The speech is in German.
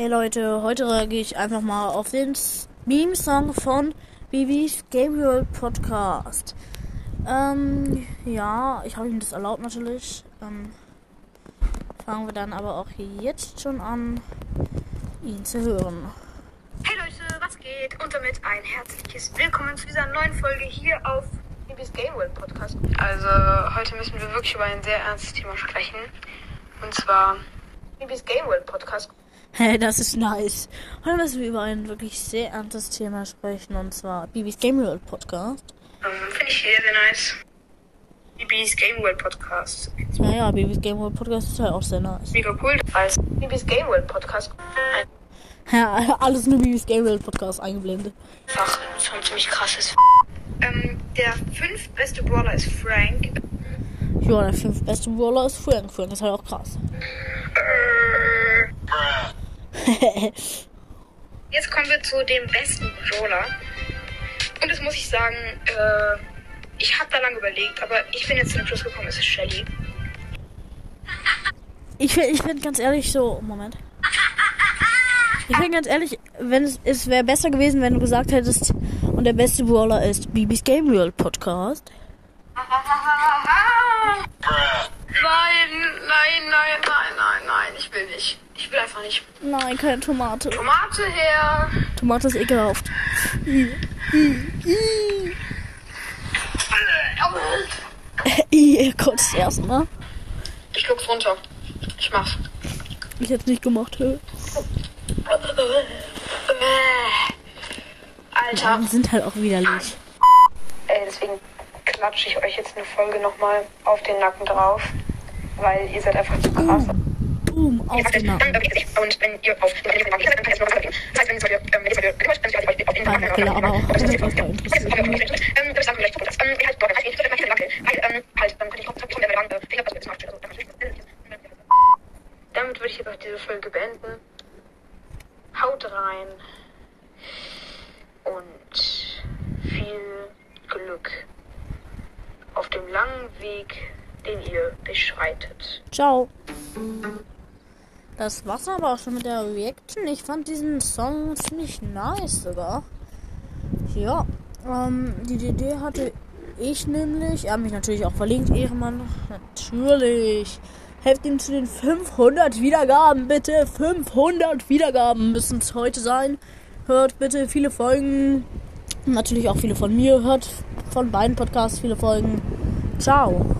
Hey Leute, heute reagiere ich einfach mal auf den Meme-Song von Bibis Gabriel Podcast. Ähm, ja, ich habe ihm das erlaubt natürlich. Ähm, fangen wir dann aber auch jetzt schon an, ihn zu hören. Hey Leute, was geht? Und damit ein herzliches Willkommen zu dieser neuen Folge hier auf Bibis Game World Podcast. Also, heute müssen wir wirklich über ein sehr ernstes Thema sprechen. Und zwar Bibis Game World Podcast. Hey, das ist nice. Heute müssen wir über ein wirklich sehr ernstes Thema sprechen und zwar Bibis Game World Podcast. Ähm, Finde ich sehr, sehr nice. Bibis Game World Podcast. Ja, ja, Bibis Game World Podcast ist halt auch sehr nice. Mega cool, als Bibis Game World Podcast Ja, alles nur Bibis Game World Podcast eingeblendet. einfach schon ziemlich krass ist. Ähm, der fünftbeste Brawler ist Frank. Ja, der fünf beste Brawler ist Frank. Frank ist halt auch krass. Jetzt kommen wir zu dem besten Brawler. Und das muss ich sagen, äh, ich habe da lange überlegt, aber ich bin jetzt zu dem Schluss gekommen, es ist Shelly. Ich ich find ganz ehrlich so. Moment. Ich finde ganz ehrlich, wenn es, es wäre besser gewesen, wenn du gesagt hättest, und der beste Brawler ist Bibis Game World Podcast. Nein, nein, nein, nein, nein, nein, ich will nicht. Einfach nicht. Nein, keine Tomate. Tomate her. Tomate ist ekelhaft. Ihr kotzt erstmal. Ich guck's runter. Ich mach's. Ich hätte nicht gemacht. hä? Alter. Die sind halt auch widerlich. Ey, deswegen klatsche ich euch jetzt eine Folge nochmal auf den Nacken drauf. Weil ihr seid einfach zu krass. Boom, auf den Nacken. Und wenn ihr auf den Nacken seid, dann kann ich noch was geben. Das heißt, wenn ihr zum Beispiel, ähm, Wackele aber auch. Das ist voll natürlich. Damit würde ich jetzt auch diese Folge beenden. Haut rein. Und viel Glück auf dem langen Weg, den ihr beschreitet. Ciao. Das war's aber auch schon mit der Reaction. Ich fand diesen Song ziemlich nice sogar. Ja, ähm, die Idee hatte ich nämlich. Er hat mich natürlich auch verlinkt, Ehrenmann. Natürlich. Helft ihm zu den 500 Wiedergaben, bitte. 500 Wiedergaben müssen es heute sein. Hört bitte viele Folgen. Natürlich auch viele von mir. Hört von beiden Podcasts viele Folgen. Ciao.